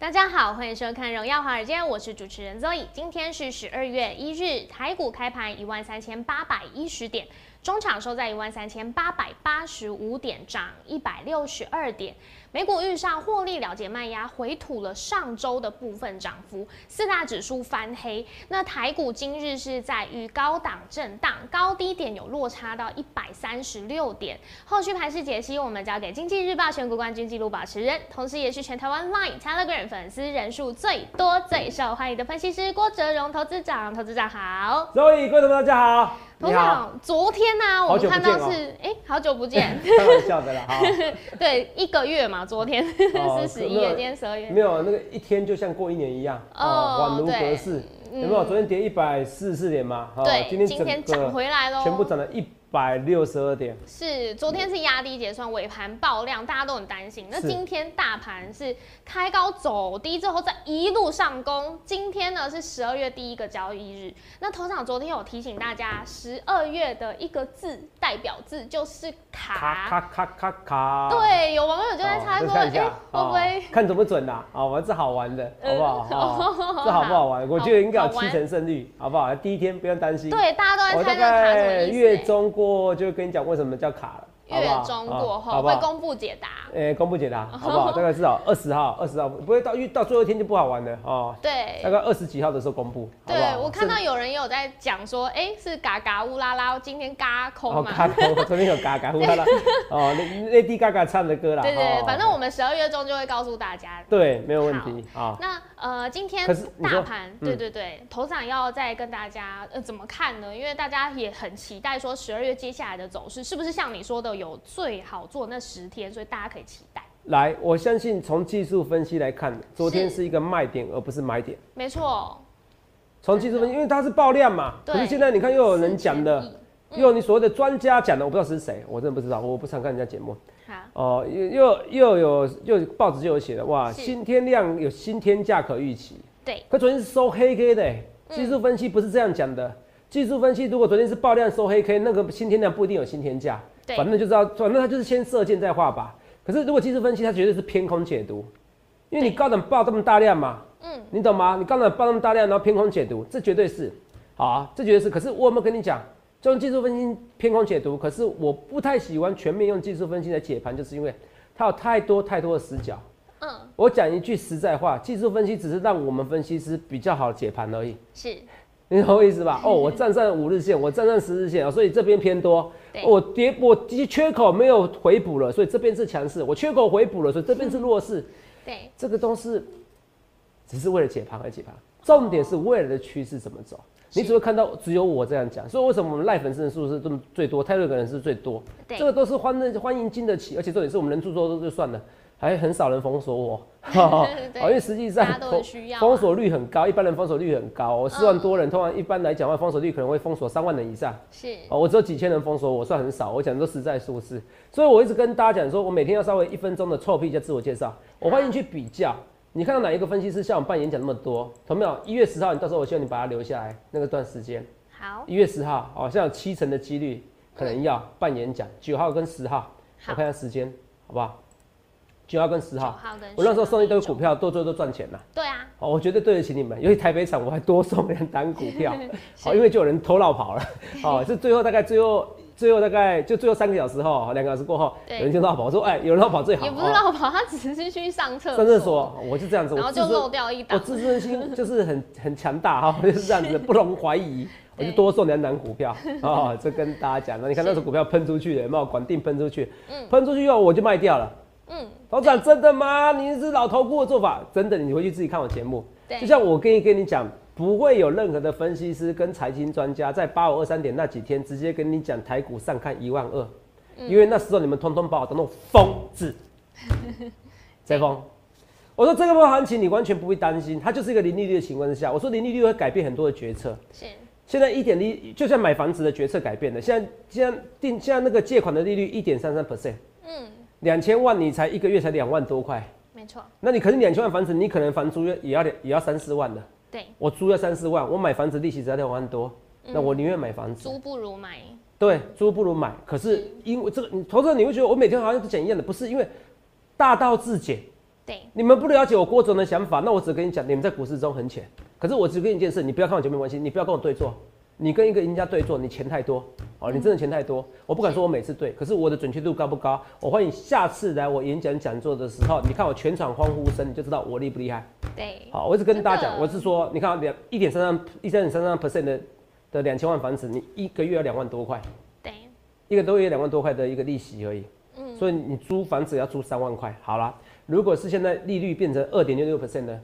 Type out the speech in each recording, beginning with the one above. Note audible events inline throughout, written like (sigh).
大家好，欢迎收看《荣耀华尔街》，我是主持人 Zoe。今天是十二月一日，台股开盘一万三千八百一十点，中场收在一万三千八百八十五点，涨一百六十二点。美股遇上获利了结卖压，回吐了上周的部分涨幅，四大指数翻黑。那台股今日是在于高档震荡，高低点有落差到一百三十六点。后续盘势解析，我们交给经济日报选股冠军纪录保持人，同时也是全台湾 Line、Telegram 粉丝人数最多、最受欢迎的分析师郭哲荣投资长。投资长好，各位各位大家好。董事长，昨天呢，我们看到是，哎，好久不见，(laughs) 开玩笑的啦，哈，(laughs) 对，一个月嘛，昨天 (laughs) 是十一月，今天十二月，没有，那个一天就像过一年一样，哦，宛如隔世，有没有？昨天跌一百四十四点嘛，对，今天今天涨回来喽，全部涨了一。百六十二点是昨天是压低结算尾盘爆量，大家都很担心。那今天大盘是开高走低之后再一路上攻。今天呢是十二月第一个交易日。那头场昨天有提醒大家，十二月的一个字代表字就是卡卡卡卡卡。对，有网友就在猜说，哎，会不会看准不准呐？啊，玩这好玩的，好不好？(laughs) 这好不好玩？我觉得应该有七成胜率，好不好？第一天不用担心。对，大家都在猜这卡什么意思？月中。过就跟你讲为什么叫卡了。月中过后会公布解答，诶，公布解答，好不好？(laughs) 大概至少二十号，二十号不会到遇到最后一天就不好玩了哦。对，大概二十几号的时候公布。对，我看到有人也有在讲说，哎，是嘎嘎乌拉拉，今天嘎空嘛？嘎空，昨天有嘎嘎乌拉拉，(laughs) 哦，那那 D 嘎嘎唱的歌啦。对对，反正我们十二月中就会告诉大家。对，没有问题啊。那呃，今天大盘，对对对，头场要再跟大家呃怎么看呢？因为大家也很期待说十二月接下来的走势是不是像你说的有最好。做那十天，所以大家可以期待。来，我相信从技术分析来看，昨天是一个卖点，而不是买点。没错。从技术分析，因为它是爆量嘛。可是现在你看，又有人讲的，又有你所谓的专家讲的，我不知道是谁，我真的不知道，我不常看人家节目。好。哦，又又又有又报纸就有写的，哇，新天量有新天价可预期。对。可昨天是收黑 K 的，技术分析不是这样讲的。技术分析如果昨天是爆量收黑 K，那个新天量不一定有新天价。反正就知道，反正他就是先射箭再画靶。可是如果技术分析，它绝对是偏空解读，因为你高等报这么大量嘛，嗯，你懂吗？你高等报那么大量，然后偏空解读，这绝对是好啊，这绝对是。可是我有没有跟你讲，就用技术分析偏空解读？可是我不太喜欢全面用技术分析来解盘，就是因为它有太多太多的死角。嗯，我讲一句实在话，技术分析只是让我们分析师比较好解盘而已。是。你懂我意思吧？哦，我站上五日线，我站上十日线啊，所以这边偏多。我跌，我缺缺口没有回补了，所以这边是强势。我缺口回补了，所以这边是弱势。对，这个都是只是为了解盘而解盘，重点是未来的趋势怎么走。你只会看到只有我这样讲，所以为什么我们赖粉丝人数是这么最多，泰瑞的人是最多？这个都是欢欢迎经得起，而且重点是我们人数多都就算了。还很少人封锁我，(laughs) 哦，因为实际上封锁率很高，一般人封锁率很高。我四万多人，通常一般来讲话，封锁率可能会封锁三万人以上。是，哦，我只有几千人封锁，我算很少。我讲的都实在数字，所以我一直跟大家讲说，我每天要稍微一分钟的臭屁加自我介绍。我欢迎去比较，你看到哪一个分析师像我办演讲那么多？同没有？一月十号，你到时候我希望你把它留下来，那个段时间。好。一月十号，好像有七成的几率可能要办演讲。九号跟十号，我看下时间，好不好？九号跟十号，我那时候送一堆股票，多做都赚钱了。对啊，哦，我绝对对得起你们。尤其台北场，我还多送两单股票，(laughs) 好，因为就有人偷绕跑了。哦，是最后大概最后最后大概就最后三个小时后，两个小时过后，有人就绕跑，我说哎，有人绕跑最好。也不是绕跑，他只是去上厕所。上厕所，我就这样子，然后就漏掉一单。我自尊心 (laughs) 就是很很强大哈，(laughs) 就是这样子，不容怀疑。我就多送两单股票啊，这跟大家讲了。你看那时候股票喷出去的，有没有？管定喷出去，嗯，喷出去以后我就卖掉了。嗯，董事长真的吗？你是老头顾的做法，真的，你回去自己看我节目。就像我跟你跟你讲，不会有任何的分析师跟财经专家在八五二三点那几天直接跟你讲台股上看一万二，因为那时候你们通通把我当做疯子。(laughs) 谁疯？我说这个波行情你完全不会担心，它就是一个零利率的情况之下。我说零利率会改变很多的决策。是。现在一点利，就像买房子的决策改变了。现在现在定现在那个借款的利率一点三三 percent。嗯。两千万你才一个月才两万多块。没错。那你可能两千万房子，你可能房租也要两也要三四万的。对。我租要三四万，我买房子利息只要两万多，那我宁愿买房子。租不如买。对，租不如买。可是因为这个，你投资者你会觉得我每天好像都讲一样的，不是因为大道至简。对。你们不了解我郭总的想法，那我只跟你讲，你们在股市中很浅。可是我只跟你一件事，你不要看我节目关系，你不要跟我对坐。你跟一个赢家对坐，你钱太多哦，你真的钱太多。我不敢说我每次对，可是我的准确度高不高？我欢迎下次来我演讲讲座的时候，你看我全场欢呼声，你就知道我厉不厉害。对，好，我一直跟大家讲，我是说，你看两一点三三一点三三 percent 的的两千万房子，你一个月要两万多块。对，一个多月两万多块的一个利息而已。嗯，所以你租房子要租三万块。好了，如果是现在利率变成二点六六 percent 呢，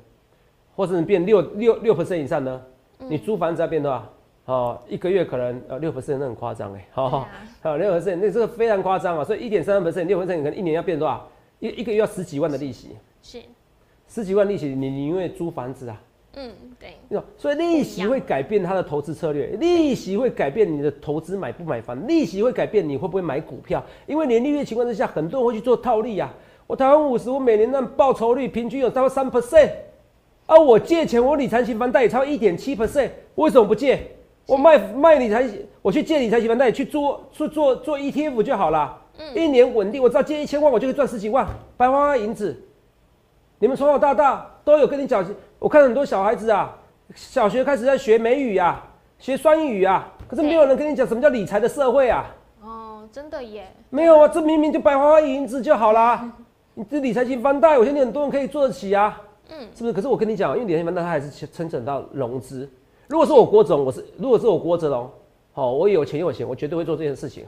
或是变六六六 percent 以上呢，你租房子要变多少？哦，一个月可能呃六 percent 那很夸张哎，好，好六 percent 那这个非常夸张啊，所以一点三 percent 六 percent 可能一年要变多少？一一个月要十几万的利息，是十几万利息，你你因为租房子啊，嗯对，所以利息会改变他的投资策略，利息会改变你的投资买不买房，利息会改变你会不会买股票，因为年利率情况之下，很多人会去做套利啊。我台湾五十，我每年那报酬率平均有超过三 percent，而我借钱，我理财型房贷也超一点七 percent，为什么不借？我卖卖理财，我去借理财型房贷去做去做做 ETF 就好了。嗯，一年稳定，我只要借一千万，我就可以赚十几万，白花花银子。你们从小到大都有跟你讲，我看很多小孩子啊，小学开始在学美语啊，学双语啊，可是没有人跟你讲什么叫理财的社会啊。哦，真的耶。没有啊，这明明就白花花银子就好啦。(laughs) 你这理财型房贷，我相信很多人可以做得起啊。嗯，是不是？可是我跟你讲，因为理财型房贷它还是成长到融资。如果是我郭总，我是如果是我郭哲龙，好，我有钱有闲，我绝对会做这件事情。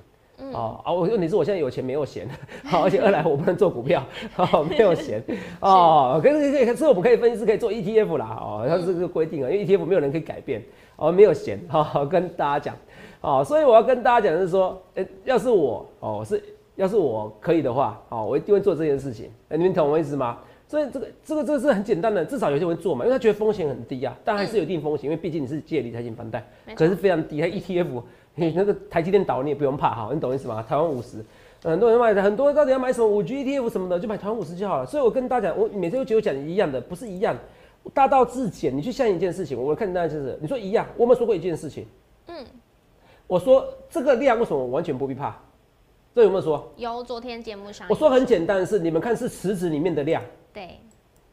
哦啊！我问题是我现在有钱没有闲，(laughs) 好，而且二来我不能做股票，好，(laughs) 没有闲。哦，可是可是我们可以分析是可以做 ETF 啦，哦，它是这个规定啊，因为 ETF 没有人可以改变，哦，没有闲，好，跟大家讲，哦，所以我要跟大家讲的是说，哎，要是我，哦，是要是我可以的话，哦，我一定会做这件事情。哎，你们懂我意思吗？所以这个这个这个是很简单的，至少有些人会做嘛，因为他觉得风险很低啊，但还是有一定风险，因为毕竟你是借理财型房贷，可是非常低，还 ETF，你那个台积电倒你也不用怕哈，你懂意思吗？台湾五十，很多人买的，很多人到底要买什么五 G ETF 什么的，就买台湾五十就好了。所以我跟大家讲，我每次都觉得讲一样的，不是一样，大道至简。你去想一件事情，我看大家就是，你说一样，我有没有说过一件事情？嗯，我说这个量为什么完全不必怕？这有没有说？有，昨天节目上我说很简单的是，你们看是池子里面的量。对，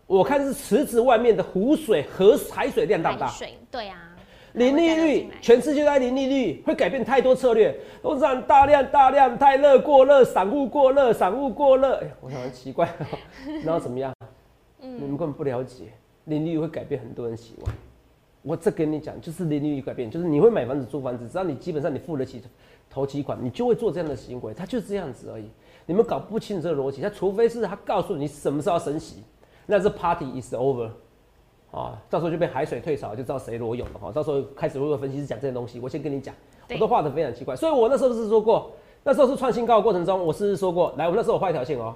我看是池子外面的湖水和海水量大不大？水，对啊。零利率，全世界都在零利率，会改变太多策略。都讲大量大量太热过热，散户过热，散户过热。哎，我想很奇怪，然后怎么样？嗯，你们根本不了解，零利率会改变很多人习惯。我这跟你讲，就是零利率改变，就是你会买房子租房子，只要你基本上你付得起头期款，你就会做这样的行为。它就是这样子而已。你们搞不清这个逻辑，他除非是他告诉你什么时候升息，那是 party is over，啊，到时候就被海水退潮，就知道谁裸泳了哈。到时候开始如果分析师讲这些东西，我先跟你讲，我都画的非常奇怪，所以我那时候是说过，那时候是创新高的过程中，我是说过，来，我那时候我画一条线哦，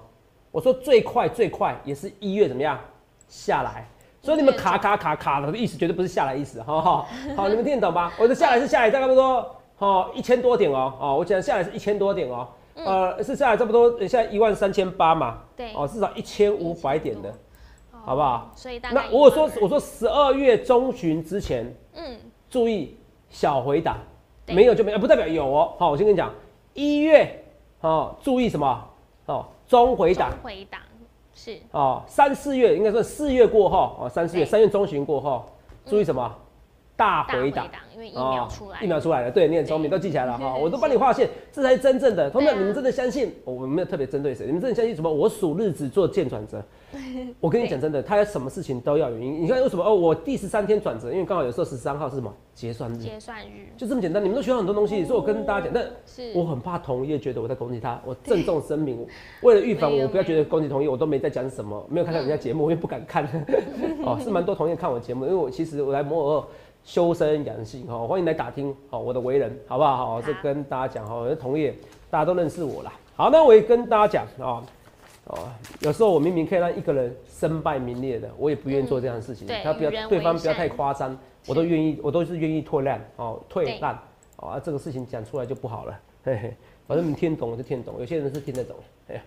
我说最快最快也是一月怎么样下来，所以你们卡卡卡卡的意思绝对不是下来意思，哈哈，好，你们听得懂吗？我的下来是下来差不多，哦，一千多点哦，哦，我讲下来是一千多点哦。呃，是下来差不多，现在一万三千八嘛，对，哦，至少一千五百点的，好不好？所以大那我说我说十二月中旬之前，嗯，注意小回档，没有就没有，不代表有哦。好，我先跟你讲，一月哦，注意什么？哦，中回档，回档是。哦，三四月应该说四月过后哦，三四月三月中旬过后，注意什么？大回档，因为疫苗出来，疫苗出来了，对，你很聪明，都记起来了哈，我都帮你划线，这才是真正的。同学们，你们真的相信？我们没有特别针对谁，你们真的相信什么？我数日子做见转折。(laughs) 我跟你讲真的，他什么事情都要原因。你看为什么？哦，我第十三天转折，因为刚好有时候十三号是什么结算日？结算日就这么简单。你们都学到很多东西，所以我跟大家讲，但我很怕同业觉得我在攻击他。我郑重声明，为了预防 (laughs) 我不要觉得攻击同业，我都没在讲什么，没有看到人家节目，我也不敢看。(laughs) 哦，是蛮多同业看我节目，因为我其实我来摩尔。修身养性哈，欢迎来打听好我的为人，好不好？好，这跟大家讲哈，我的同业大家都认识我啦。好，那我也跟大家讲啊，哦，有时候我明明可以让一个人身败名裂的，我也不愿意做这样的事情。他不要对方不要太夸张，我都愿意，我都是愿意退烂哦，退烂啊，这个事情讲出来就不好了。(laughs) 嘿嘿，反正你听懂我就听懂，有些人是听得懂。哎，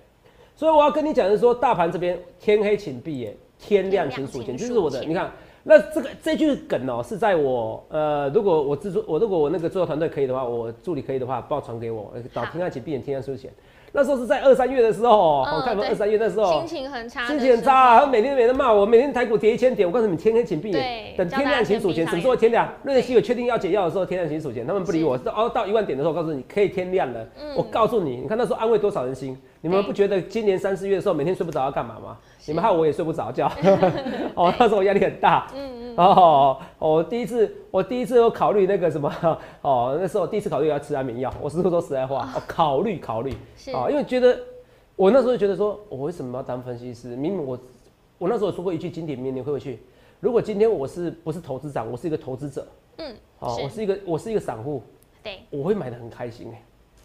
所以我要跟你讲的是说，大盘这边天黑请闭眼，天亮请数钱，就是我的。你看，那这个这句梗哦，是在我呃，如果我制作我如果我那个制作团队可以的话，我助理可以的话，报传给我，找天亮请闭眼，天亮数钱。那时候是在二三月的时候，我看到二三月那时候心情很差，心情很差，他每天每天骂我，每天台股跌一千点，我告诉你，天黑请闭眼，等天亮请数钱，什么时候天亮？瑞希有确定要解药的时候，天亮请数钱，他们不理我，到到一万点的时候，我告诉你可以天亮了，我告诉你，你看那时候安慰多少人心。你们不觉得今年三四月的时候每天睡不着要干嘛吗？你们害我也睡不着觉。(laughs) 哦，那时候压力很大。嗯嗯。哦，我第一次，我第一次有考虑那个什么，(laughs) 哦，那时候第一次考虑要吃安眠药。我是说实在话？哦，考虑考虑。哦，因为觉得我那时候觉得说，我为什么要当分析师？明明我我那时候说过一句经典名言，会不会去？如果今天我是不是投资长，我是一个投资者。嗯。哦，我是一个我是一个散户。对。我会买的很开心哎。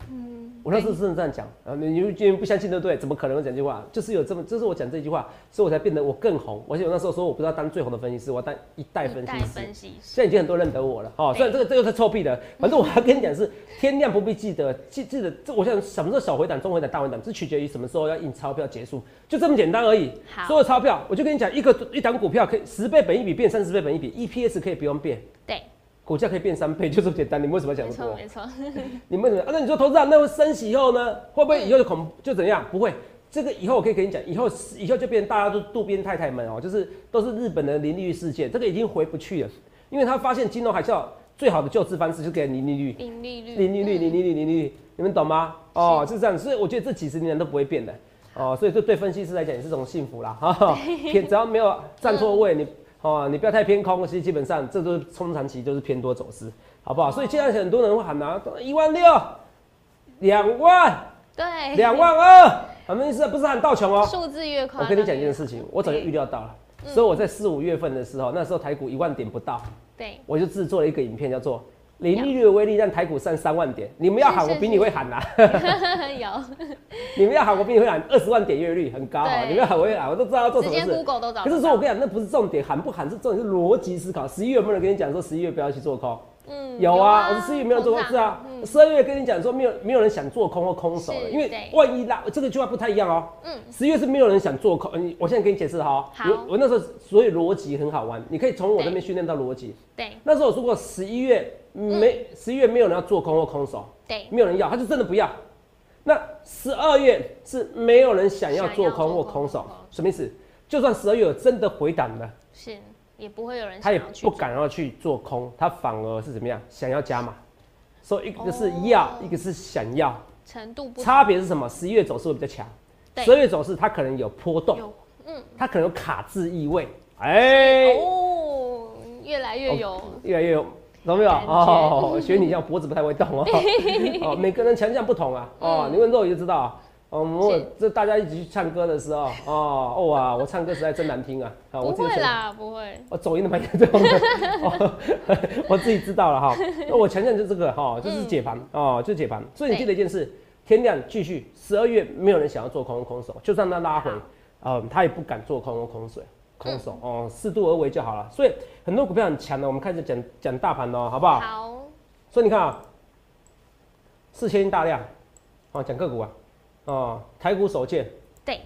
嗯，我那时候真的这样讲，然后你你不相信对不对？怎么可能讲这句话？就是有这么，就是我讲这句话，所以我才变得我更红。而且我那时候说我不知道当最红的分析师，我要当一代分析师。现在已经很多人认得我了，哦，虽然这个这个是臭屁的，反正我要跟你讲是天亮不必记得，记记得这我想什么时候小回档、中回档、大回档，这取决于什么时候要印钞票结束，就这么简单而已。所有钞票，我就跟你讲，一个一档股票可以十倍本一笔变三十倍本一笔，EPS 可以不用变。对。股价可以变三倍，(laughs) 就这么简单。你们为什么想这么多？没错，没错。(laughs) 你们怎么？啊，那你说投资啊，那会升息以后呢？会不会以后就恐就怎样？不会，这个以后我可以跟你讲，以后以后就变成大家都渡边太太们哦，就是都是日本的零利率事件，这个已经回不去了，因为他发现金融海啸最好的救治方式就是给零利率，零利率，零利率，零利率，零利率，你们懂吗？哦，是这样，所以我觉得这几十年都不会变的哦，所以这对分析师来讲也是种幸福啦，哈，(laughs) 只要没有站错位，你。哦，你不要太偏空，其实基本上这都是中长期都是偏多走势，好不好？所以现在很多人会喊啊，一万六，两万，对，两万二，什么意思？不是喊道穷哦，数字越快。我跟你讲一件事情，我早就预料到了，所以我在四五月份的时候，那时候台股一万点不到，对，我就制作了一个影片，叫做。零利率的威力让台股上三万点，(laughs) (laughs) 你们要喊我比你会喊呐！有，你们要喊我比你会喊二十万点月率很高啊！你们要喊我会喊，我都知道要做什么事。可是说我跟你讲，那不是重点，喊不喊是重点，是逻辑思考。十一月有没有人跟你讲说十一月不要去做空？嗯，有啊，我说十一月没有做空，是啊。十二月跟你讲说没有没有人想做空或空手了，因为万一拉这个句话不太一样哦。嗯，十月是没有人想做空，我现在给你解释哈。好，我那时候所以逻辑很好玩，你可以从我这边训练到逻辑。对，那时候我说过十一月。没十一月没有人要做空或空手，对，没有人要，他就真的不要。那十二月是没有人想要做空或空手，什么意思？就算十二月有真的回档了，是也不会有人，他也不敢要去做空，他反而是怎么样？想要加码。所以一个是要，一个是想要，程度不差别是什么？十一月走势会比较强，十二月走势它可能有波动，嗯，它可能有卡字意味，哎，哦，越来越有，越来越有。懂没有？哦，学你一样，脖子不太会动哦。(laughs) 哦，每个人强项不同啊。哦，你问肉也就知道啊。哦，我这大家一起去唱歌的时候，哦哦啊，我唱歌实在真难听啊。不会啦，不会。我走音的蛮严重的。(laughs) 我自己知道了哈。那我强项就这个哈，就是解盘哦，就解盘。所以你记得一件事：天亮继续，十二月没有人想要做空空手，就算他拉回，嗯，他也不敢做空空空水。空手哦，适度而为就好了。所以很多股票很强的，我们开始讲讲大盘喽，好不好？好。所以你看啊，四千大量，哦，讲个股啊，哦，台股首见。对。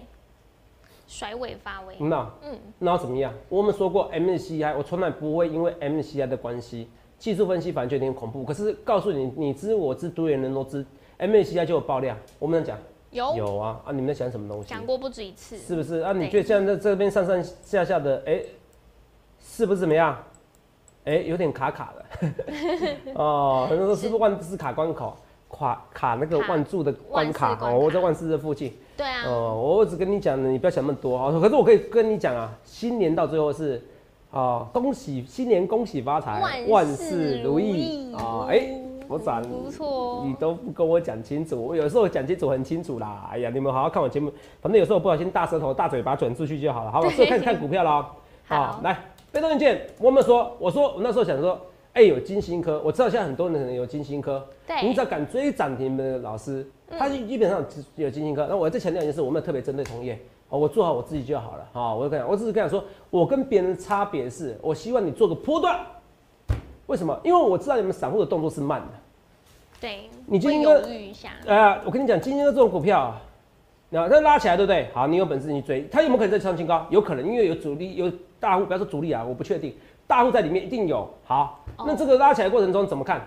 甩尾发威。那嗯，那怎么样？我们说过 MCI，我从来不会因为 MCI 的关系，技术分析反正就有点恐怖。可是告诉你，你知我知，多元人都知，MCI 就有爆量。我们讲。有有啊啊！你们在想什么东西？讲过不止一次，是不是啊？你觉得现在这边上上下下的，哎，是不是怎么样？哎，有点卡卡的。(laughs) 哦，很多说是不是万字卡关口，卡卡那个万柱的关卡哦，我在万事的附近。对啊。哦，我只跟你讲，你不要想那么多啊。可是我可以跟你讲啊，新年到最后是啊，恭喜新年，恭喜发财，万事如意啊！哎。我涨，不错，你都不跟我讲清楚，我有时候讲清楚很清楚啦。哎呀，你们好好看我节目，反正有时候不小心大舌头、大嘴巴转出去就好了，好吧？(laughs) 所以开始看股票了。好，来被动元件，我们说，我说我那时候想说，哎，有金星科，我知道现在很多人可能有金星科，对，你只要敢追涨停的老师，他基本上有金星科。那我再强调一件事，我没有特别针对同业，哦，我做好我自己就好了，哦，我跟你讲，我只是跟讲说，我跟别人的差别是，我希望你做个波段，为什么？因为我知道你们散户的动作是慢的，对，你金星科，呃，我跟你讲，金星科这种股票。那它拉起来，对不对？好，你有本事你追，它有没有可能再创新高？有可能，因为有主力，有大户，不要说主力啊，我不确定，大户在里面一定有。好，那这个拉起来过程中怎么看？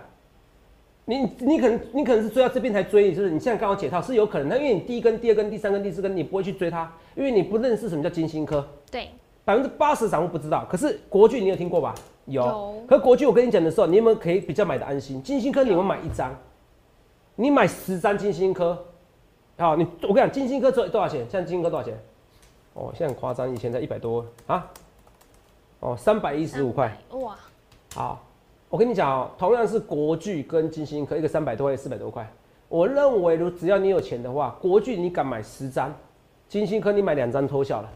你你可能你可能是追到这边才追，就是你现在刚好解套是有可能，它因为你第一根、第二根、第三根、第四根，你不会去追它，因为你不认识什么叫金星科。对，百分之八十散户不知道。可是国巨你有听过吧？有。可国巨我跟你讲的时候，你有没有可以比较买的安心？金星科你们买一张，你买十张金星科。好，你我跟你讲，金星科做多少钱？现在金星科多少钱？哦，现在很夸张，以前才一百多啊。哦，三百一十五块。哇。好，我跟你讲哦，同样是国巨跟金星科，一个三百多块，四百多块。我认为，如只要你有钱的话，国巨你敢买十张，金星科你买两张偷笑了。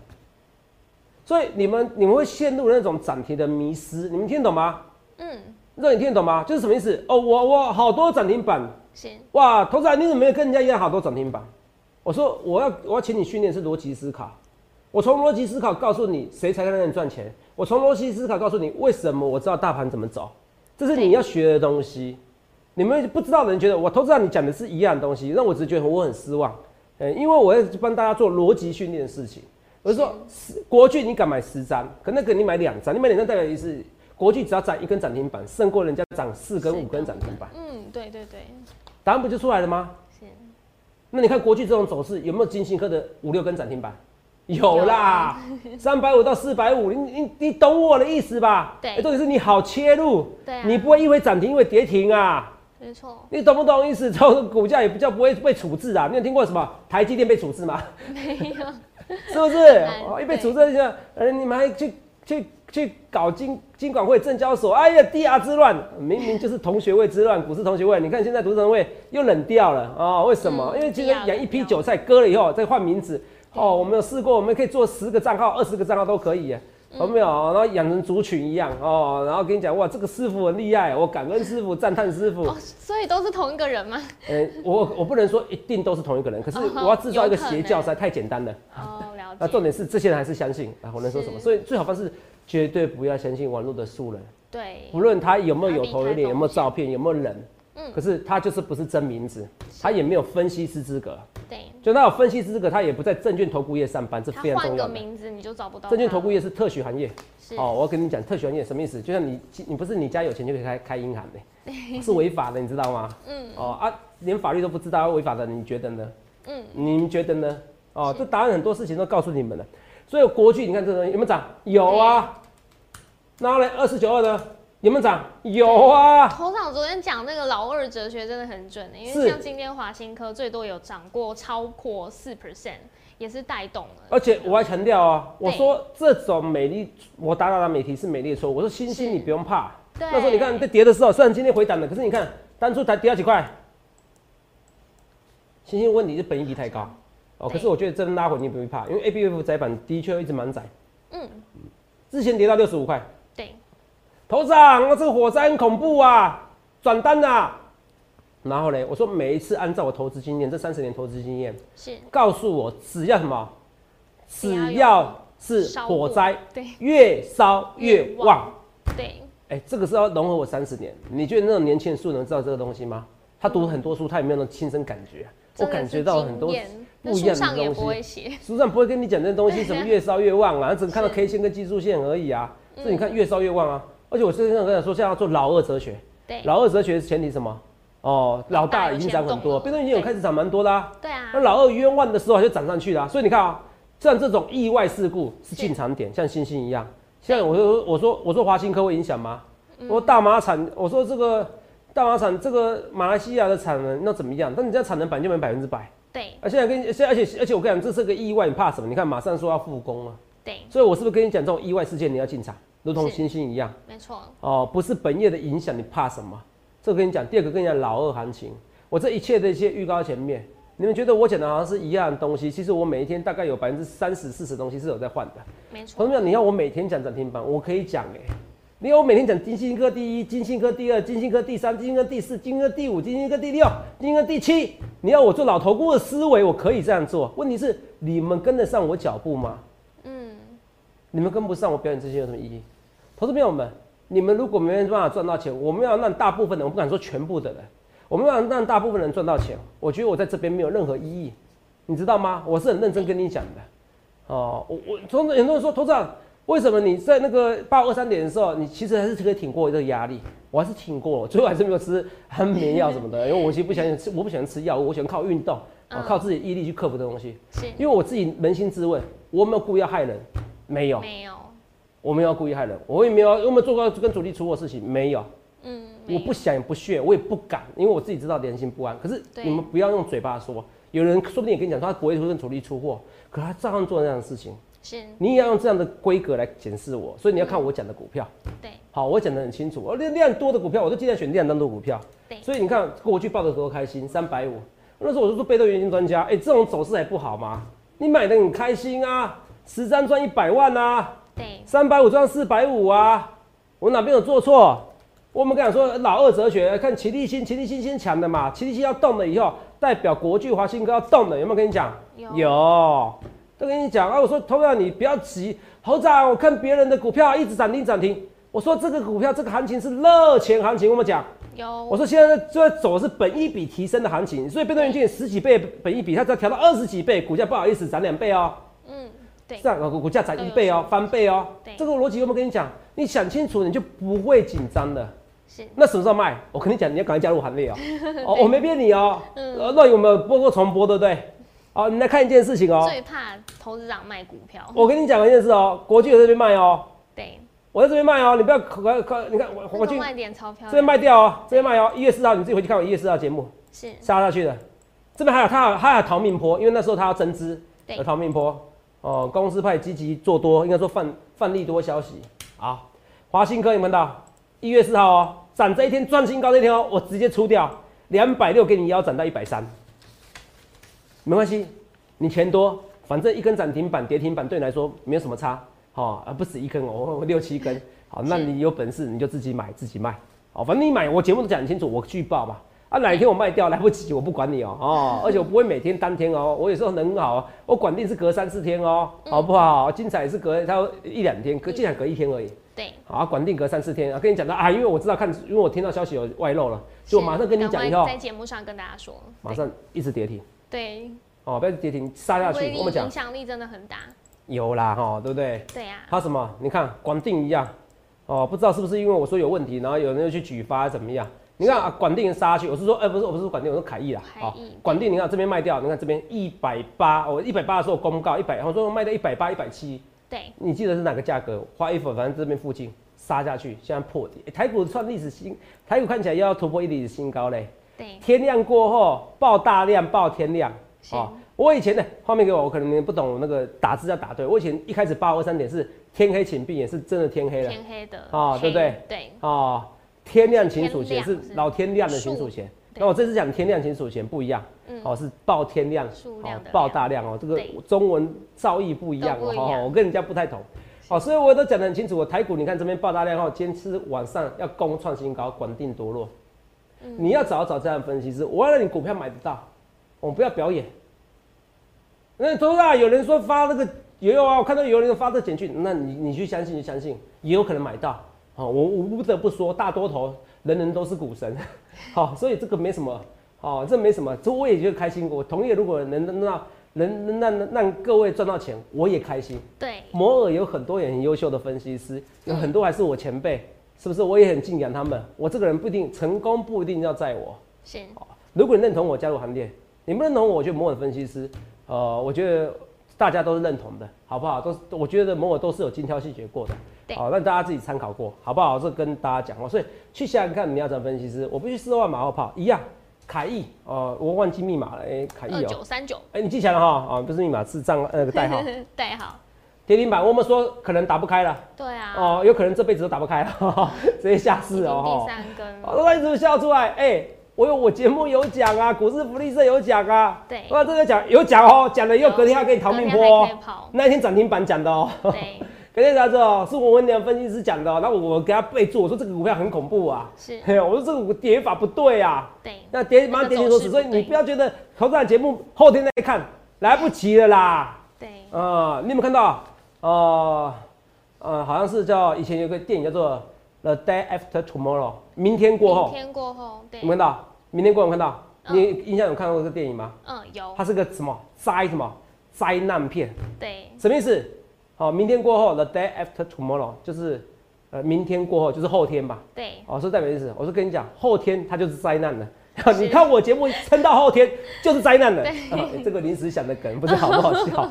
所以你们你们会陷入那种涨停的迷失，你们听懂吗？嗯。让你听得懂吗？就是什么意思？哦，我我好多涨停板。行哇，投资人你怎么没有跟人家一样好多涨停板？我说我要我要请你训练是逻辑思考，我从逻辑思考告诉你谁才能让你赚钱，我从逻辑思考告诉你为什么我知道大盘怎么走，这是你要学的东西。你们不知道的人觉得我投资人你讲的是一样的东西，让我只觉得我很失望。嗯，因为我要帮大家做逻辑训练的事情。我说国巨你敢买十张，可那个你买两张，你买两张代表意思国巨只要涨一根涨停板，胜过人家涨四根五根涨停板。嗯，对对对。答案不就出来了吗？是。那你看国巨这种走势有没有金星科的五六根涨停板？有啦，(laughs) 三百五到四百五，你你你懂我的意思吧？对。重点是你好切入，对，你不会因为涨停因为跌停啊。没错。你懂不懂意思？(laughs) 这种股价也不叫不会被处置啊。你有听过什么台积电被处置吗？没有。(laughs) 是不是？哦，一被处置一下，呃，你们还去去。去搞金金管会、证交所，哎呀，地下之乱，明明就是同学会之乱，股市同学会。你看现在独生会又冷掉了啊？为什么？因为今天养一批韭菜，割了以后再换名字。哦，我们有试过，我们可以做十个账号、二十个账号都可以，有没有？然后养成族群一样哦。然后跟你讲，哇，这个师傅很厉害，我感恩师傅，赞叹师傅。所以都是同一个人吗？呃，我我不能说一定都是同一个人，可是我要制造一个邪教，实在太简单了。哦，了解。(laughs) 那重点是这些人还是相信啊？我能说什么？所以最好方式。绝对不要相信网络的素人，对，不论他有没有有头有脸，有没有照片，有没有人，嗯，可是他就是不是真名字，他也没有分析师资格，对，就那有分析师资格，他也不在证券投顾业上班，这非常重要。换个名字你就找不到。证券投顾业是特许行业，哦，我要跟你讲特许行业什么意思？就像你，你不是你家有钱就可以开开银行的，(laughs) 是违法的，你知道吗？嗯，哦啊，连法律都不知道违法的，你觉得呢？嗯，你们觉得呢？哦，这答案很多事情都告诉你们了。所以国剧，你看这东西有没有涨？有啊。那来二四九二的有没有涨？有啊。头场昨天讲那个老二哲学真的很准的，因为像今天华新科最多有涨过超过四 percent，也是带动了。而且我还强调啊，我说这种美丽，我打打打美题是美丽的错误。我说星星你不用怕，那时候你看在跌的时候，虽然今天回档了，可是你看当初才跌了几块。星星问题是本益比太高哦，可是我觉得真拉回你不会怕，因为 A B F 窄板的确一直蛮窄。嗯，之前跌到六十五块。头长，那这个火灾很恐怖啊！转单呐，然后呢？我说每一次按照我投资经验，这三十年投资经验是告诉我，只要什么，只要是火灾，对，越烧越旺，对。哎，这个是要融合我三十年。你觉得那种年轻人素能知道这个东西吗？他读很多书，他有没有那种亲身感觉？我感觉到很多不一样的东西。书上不会跟你讲这东西，什么越烧越旺啊，只看到 (laughs) K 线跟技术线而已啊。这你看越烧越旺啊。而且我是想跟你说，现在要做老二哲学。对，老二哲学是前提什么？哦，老大已经涨很多，变动已经有开始涨蛮多啦。对啊。那老二冤枉的时候就涨上去了，所以你看啊，像这种意外事故是进场点，像星星一样。现在我说我说我说华兴科会影响吗？我说大马产，我说这个大马产这个马来西亚的产能那怎么样？但你这产能板就没百分之百。对。啊，现在跟现在而且而且我跟你讲，这是个意外，你怕什么？你看马上说要复工了。对。所以我是不是跟你讲这种意外事件你要进场？如同星星一样，没错哦，不是本业的影响，你怕什么？这个跟你讲，第二个跟你讲老二行情。我这一切的一些预告前面，你们觉得我讲的好像是一样的东西，其实我每一天大概有百分之三十、四十东西是有在换的。没错。朋友们，你要我每天讲涨停板，我可以讲哎，你要我每天讲金星科第一，金星科第二，金星科第三，金星科第四，金星科第五，金星科第六，金星科第七。你要我做老头顾的思维，我可以这样做。问题是你们跟得上我脚步吗？嗯，你们跟不上我表演这些有什么意义？投资朋友们，你们如果没办法赚到钱，我们要让大部分人，我不敢说全部的人，我们要让大部分人赚到钱。我觉得我在这边没有任何意义，你知道吗？我是很认真跟你讲的。哦，我我从很多人说，投资长。为什么你在那个八二三点的时候，你其实还是可以挺过这个压力？我还是挺过，最后还是没有吃安眠药什么的，因为我其实不喜欢吃，我不喜欢吃药，我喜欢靠运动，靠自己毅力去克服这东西。是，因为我自己扪心自问，我有没有故意要害人，没有，没有，我没有故意害人，我也没有，有没有做过跟主力出过事情？没有，嗯，我不想也不屑，我也不敢，因为我自己知道良心不安。可是你们不要用嘴巴说，有人说不定也跟你讲，他不会跟主力出货，可他照样做这样的事情。是，你也要用这样的规格来检视我，所以你要看我讲的股票。对，好，我讲的很清楚。我量量多的股票，我都尽量选量当多股票。对，所以你看过去报的多开心，三百五。那时候我就说被动元件专家，哎，这种走势还不好吗？你买的很开心啊，十张赚一百万啊。对，三百五赚四百五啊，我哪边有做错？我们讲说老二哲学，看齐力新，齐力新先强的嘛，齐力新要动了以后，代表国巨、华新哥要动了，有没有跟你讲？有。都跟你讲啊！我说，投票你不要急，猴仔，我看别人的股票一直涨停涨停。我说这个股票这个行情是热钱行情，我们讲有。我说现在就在走的是本一比提升的行情，所以被动元件十几倍本一比，它只要调到二十几倍，股价不好意思涨两倍哦。嗯，对，这样股股价涨一倍哦，翻倍哦。这个逻辑有没有跟你讲？你想清楚，你就不会紧张的。是。那什么时候卖？我跟你讲，你要赶快加入行列哦。(laughs) 哦，我没骗你哦。嗯。那有没有播过重播？对不对？哦，你来看一件事情哦。最怕投资长卖股票。我跟你讲一件事哦，国巨在这边卖哦。对。我在这边卖哦，你不要可可，你看我国巨卖点钞票。这边卖掉哦，这边卖哦。一月四号，你自己回去看我一月四号节目。是。杀下去的。这边还有他，他还有逃命坡，因为那时候他要增资。有逃命坡。哦，公司派积极做多，应该说范范利多消息。好，华兴科有看到？一月四号哦，涨这一天赚新高这一天哦，我直接出掉两百六，给你腰斩到一百三。没关系，你钱多，反正一根涨停板、跌停板对你来说没有什么差，好，而不止一根哦，六七根，好，那你有本事你就自己买自己卖，好，反正你买我节目都讲清楚，我拒报吧，啊，哪一天我卖掉来不及，我不管你哦，哦，而且我不会每天当天哦，我有时候很好，我管定是隔三四天哦，好不好？精彩是隔它一两天，隔精彩隔一天而已，对，好，管定隔三四天，啊，跟你讲到啊，因为我知道看，因为我听到消息有外漏了，就马上跟你讲以后，在节目上跟大家说，马上一直跌停。对，哦，不要跌停杀下去。我们讲影响力真的很大。有啦，哈，对不对？对呀。它什么？你看管定一样，哦，不知道是不是因为我说有问题，然后有人又去举发怎么样？你看啊，管定杀下去，我是说，哎，不是，我不是说管定，我说凯翼啦。好，管定，你看这边卖掉，你看这边一百八，我一百八的时候公告一百，我说卖到一百八、一百七。对。你记得是哪个价格？花一分，反正这边附近杀下去，现在破底。台股创历史新，台股看起来又要突破一历史新高嘞。天亮过后爆大量，爆天亮啊！我以前呢，画面给我，我可能你不懂那个打字要打对。我以前一开始八二三点是天黑请闭眼，是真的天黑了，天黑的啊，对不对？对啊，天亮请数钱是老天亮的请数钱。那我这次讲天亮请数钱不一样，哦，是爆天亮，哦，爆大量哦，这个中文造诣不一样哦，我跟人家不太同。哦，所以我都讲得很清楚。我台股你看这边爆大量后，今天是晚上要攻创新高，管定多弱。你要找找这样分析师，我要让你股票买得到，我们不要表演。那都是啊，有人说发那个也有啊，我看到有人发这简讯，那你你去相信就相信，也有可能买到。好，我我不得不说，大多头人人都是股神。好，所以这个没什么，好，这没什么，这我也觉得开心。我同意，如果能让能让让各位赚到钱，我也开心。对，摩尔有很多也很优秀的分析师，有很多还是我前辈。是不是我也很敬仰他们？我这个人不一定成功，不一定要在我。是。如果你认同我加入行列，你不认同我，就摩尔分析师。呃，我觉得大家都是认同的，好不好？都是我觉得摩尔都是有精挑细选过的。好，让大家自己参考过，好不好？这跟大家讲哦。所以去想想看，你要找分析师，我不去四万马后炮一样。凯翼哦，我忘记密码了。哎，凯翼哦。九三九。哎，你记起来了哈？啊，不是密码，是账那个代号。代号。跌停板，我们说可能打不开了。对啊。哦，有可能这辈子都打不开了，直接下市哦。第三根。哦，你怎么笑出来？哎，我有我节目有讲啊，股市福利社有讲啊。对。哇，这个讲有讲哦，讲了又隔天要给你逃命波哦。那一天涨停板讲的哦。对。(laughs) 感谢大家哦，是我文良分析师讲的，那我我给他备注，我说这个股票很恐怖啊，是，我说这个跌法不对啊，对，那跌马上跌停锁死，所以你不要觉得投资节目后天再看来不及了啦，对，啊，你有没有看到？哦，呃，好像是叫以前有个电影叫做《The Day After Tomorrow》，明天过后，明天过后，对，有看到？明天过后看到？你印象有看过这个电影吗？嗯，有。它是个什么灾什么灾难片？对，什么意思？好，明天过后，The Day After Tomorrow，就是呃，明天过后就是后天吧？对。哦，是代表意思。我是跟你讲，后天它就是灾难了。(laughs) 你看我节目撑到后天就是灾难了。对，这个临时想的梗不知道好不好笑？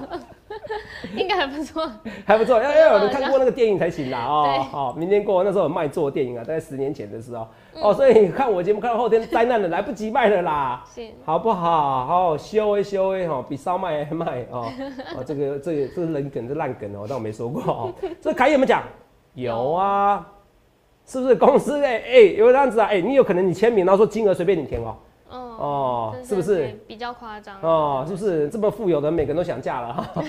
(laughs) 应该还不错，(laughs) 还不错。要要有人看过那个电影才行啦。哦，好，明天过后那时候有卖座电影啊，大概十年前的时候。哦，所以你看我节目看到后天灾难了，来不及卖了啦。好不好？好修一修一哈，比烧卖还卖哦。哦，这个这个这是人梗，是烂梗哦，但我没说过哦。这凯有没有讲？有啊。是不是公司哎哎有这样子啊？哎你有可能你签名然后说金额随便你填哦。哦是不是？比较夸张。哦是不是？这么富有的每个人都想嫁了。哈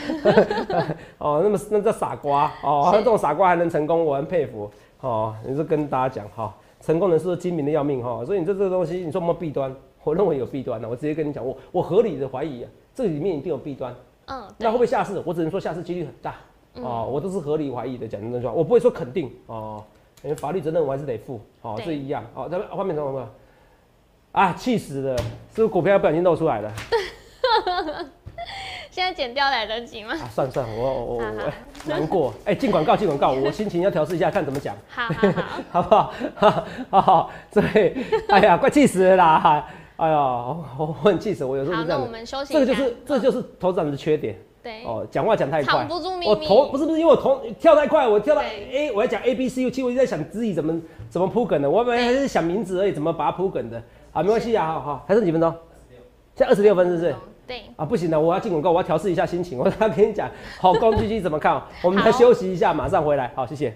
(laughs) 哦那么那叫傻瓜哦这种傻瓜还能成功我很佩服。哦你是跟大家讲哈成功人士精明的要命哈所以你这这个东西你说有没有弊端？我认为有弊端的我直接跟你讲我我合理的怀疑啊这里面一定有弊端。嗯那会不会下市？我只能说下市几率很大。哦我都是合理怀疑的讲真话我不会说肯定哦。因为法律责任我还是得负，好，这一样，好，咱们画面上有没有？啊，气死了！是不是股票不小心露出来了？(laughs) 现在剪掉来得及吗？啊，算算，我我我难过。哎，进广告，进广告，(laughs) 我心情要调试一下，看怎么讲。好 (laughs) 好好，好不好？好好，对，哎呀，快气死了啦！哎呀，我很气死，我有时候是这样。好，那我们休息这个就是，这就是投资人的缺点。对。哦，讲话讲太快，我头不是不是因为我头跳太快，我跳到 A，我要讲 A B C U，其实我就在想自己怎么怎么铺梗的，我本来还是想名字而已，怎么把它铺梗的，好，没关系啊，好好，还剩几分钟？现在二十六分是不是？对。啊，不行了，我要进广告，我要调试一下心情，我要跟你讲，好，工具机怎么看？(laughs) 我们来休息一下，马上回来，好，谢谢。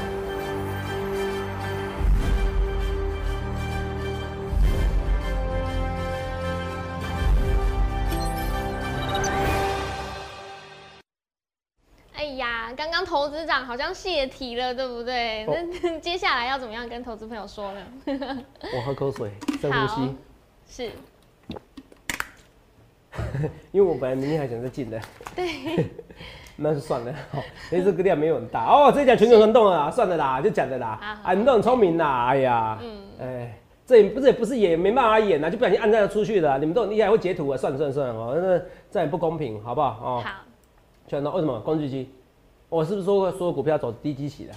哎呀，刚刚投资长好像泄题了，对不对？那 (laughs) 接下来要怎么样跟投资朋友说呢？(laughs) 我喝口水，深呼吸。是。(laughs) 因为我本来明天还想再进的。对。那就算了，因为这个量没有很大哦。这讲全球轮动了，算了啦，就讲的啦。啊，你都很聪明啦，哎呀，嗯，哎，这也不是也不是演，没办法演啊，就不小心按这出去的。你们都很厉害，会截图啊，算了算了算了哦，那这样不公平，好不好？哦，好。为什么工具机？我是不是说过所有股票走低基起的？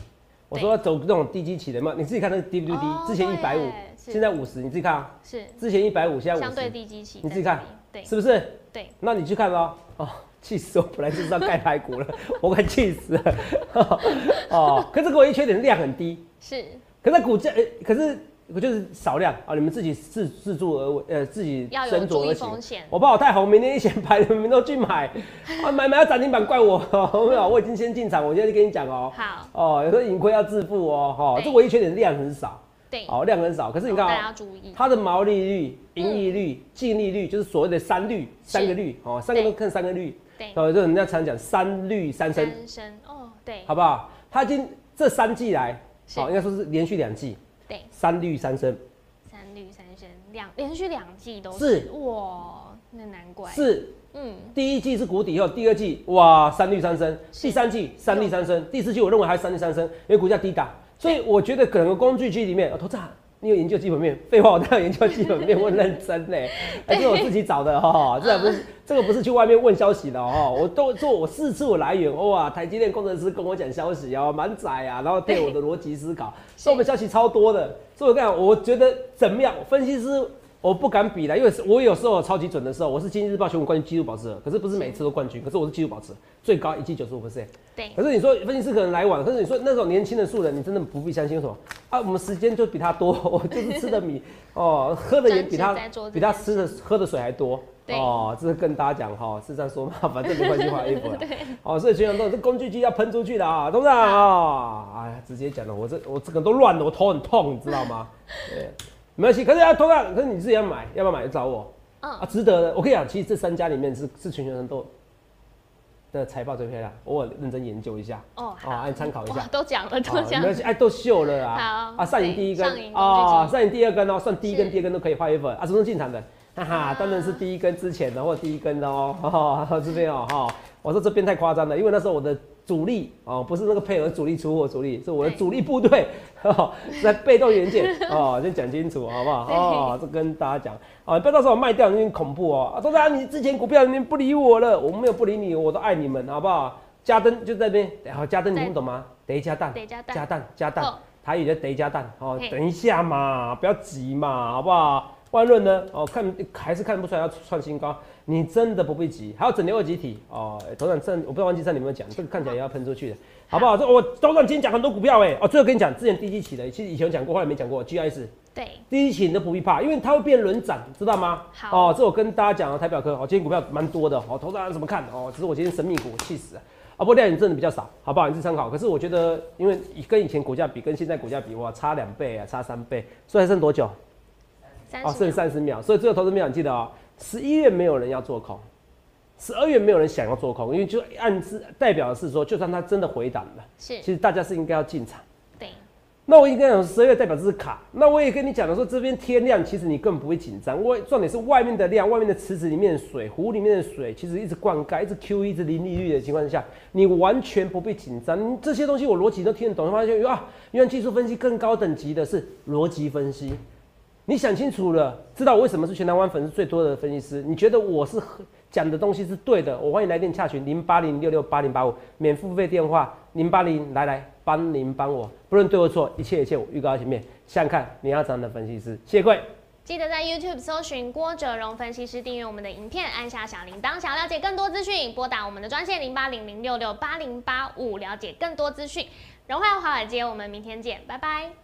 我说走这种低基起的嘛，你自己看那个低不低之前一百五，现在五十，你自己看啊。是。之前一百五，现在五十。相对低基起。你自己看，对，是不是？对。那你去看咯。哦，气死我！本来就知道盖排骨了，(laughs) 我快气死了。哦，可是唯一缺点量很低。是。可是股价，可是。我就是少量啊，你们自己自自助而为，呃，自己斟酌而行。我怕我太红，明天一显牌，你们都去买，啊，买买要涨停板怪我，没有，(laughs) 我已经先进场，我现在就跟你讲哦。好。哦，有时候盈亏要自负哦，哈，这唯一缺点是量很少。对。哦，量很少，可是你看啊，它的毛利率、盈利率、净利率，就是所谓的三率，三个率，哦，三个都看三个率。对。哦，就人家常讲三率三升。三升哦，对。好不好？它今这三季来，好，应该说是连续两季。对，三绿三升，三绿三升，两连续两季都是。哇，那难怪。是，嗯，第一季是谷底后，第二季哇三绿三升，第三季三绿三升，第四季我认为还是三绿三升，因为股价低打，所以我觉得整个工具机里面，投资你有研究基本面？废话，我当然研究基本面，我认真嘞，(laughs) 还是我自己找的哈，这不是这个不是去外面问消息的哦，我都做我四处来源，哇，台积电工程师跟我讲消息哦，蛮窄啊，然后对我的逻辑思考，我们消息超多的，所以我讲，我觉得怎么样，分析师。我不敢比了，因为我有时候超级准的时候，我是今日日报全国冠军纪录保持者，可是不是每次都冠军，可是我是纪录保持最高一季九十五 percent。对。可是你说分析师可能来晚，可是你说那种年轻的素人，你真的不必相信什么啊，我们时间就比他多，(laughs) 我就是吃的米 (laughs) 哦，喝的也比他比他吃的喝的水还多。哦，这是跟大家讲哈，是这样说嘛，反正没关系，换衣服了。哦，所以全场都这工具机要喷出去的啊，懂不懂啊？哎呀，直接讲了，我这我这个都乱了，我头很痛，你知道吗？(laughs) 对，没关系，可是要同样，可是你自己要买，要不要买就找我。啊，值得的。我跟你讲，其实这三家里面是是全球人都的财报最漂亮，我认真研究一下。哦，好，按参考一下。都讲了，都讲。没关系，哎，都秀了啊。好。啊，上影第一根。啊，上影第二根哦，算第一根、第二根都可以画一份啊，什么时候进场的？哈哈，当然是第一根之前的或第一根的哦，哈，这边哦，哈，我说这边太夸张了，因为那时候我的主力哦，不是那个配合主力出货主力，是我的主力部队，(laughs) 在被动元件 (laughs) 哦，先讲清楚好不好？哦，这跟大家讲啊，不要到时候卖掉有点恐怖哦。啊，董事长，你之前股票你不理我了，我没有不理你，我都爱你们，好不好？加灯就在那边，然后加灯你们懂吗？得加蛋，加蛋，加蛋，加蛋，台语叫得加蛋，哦，等一下嘛，不要急嘛，好不好？万润呢？哦，看还是看不出来要创新高，你真的不必急。还有整流二极体哦，头场证我不知道王记上有没有讲，这个看起来也要喷出去的，好不好？这我头场今天讲很多股票哎，哦，最后跟你讲，之前低基起的，其实以前讲过，后来没讲过。GIS 对，低基起你都不必怕，因为它会变轮涨，知道吗？好哦，这我跟大家讲啊，台表科哦，今天股票蛮多的哦，头场怎么看哦？只是我今天神秘股气死啊，不过量也真的比较少，好不好？你是参考。可是我觉得，因为跟以前股价比，跟现在股价比，哇，差两倍啊，差三倍，所以还剩多久？哦，剩三十秒，所以最后投资秒你记得哦，十一月没有人要做空，十二月没有人想要做空，因为就暗示代表的是说，就算它真的回档了，是，其实大家是应该要进场。对。那我应该讲十二月代表这是卡，那我也跟你讲了说，这边天亮，其实你根本不会紧张。我重点是外面的量，外面的池子里面的水，湖里面的水，其实一直灌溉，一直 Q，一直零利率的情况下，你完全不必紧张。这些东西我逻辑都听得懂，发现啊，原来技术分析更高等级的是逻辑分析。你想清楚了，知道我为什么是全台湾粉丝最多的分析师？你觉得我是讲的东西是对的？我欢迎来电洽询零八零六六八零八五免付费电话零八零来来帮您帮我，不论对或错，一切一切我预告前面。想看你要怎样的分析师？谢谢各位。记得在 YouTube 搜寻郭哲荣分析师，订阅我们的影片，按下小铃铛。想要了解更多资讯，拨打我们的专线零八零零六六八零八五，了解更多资讯。荣耀华尔街，我们明天见，拜拜。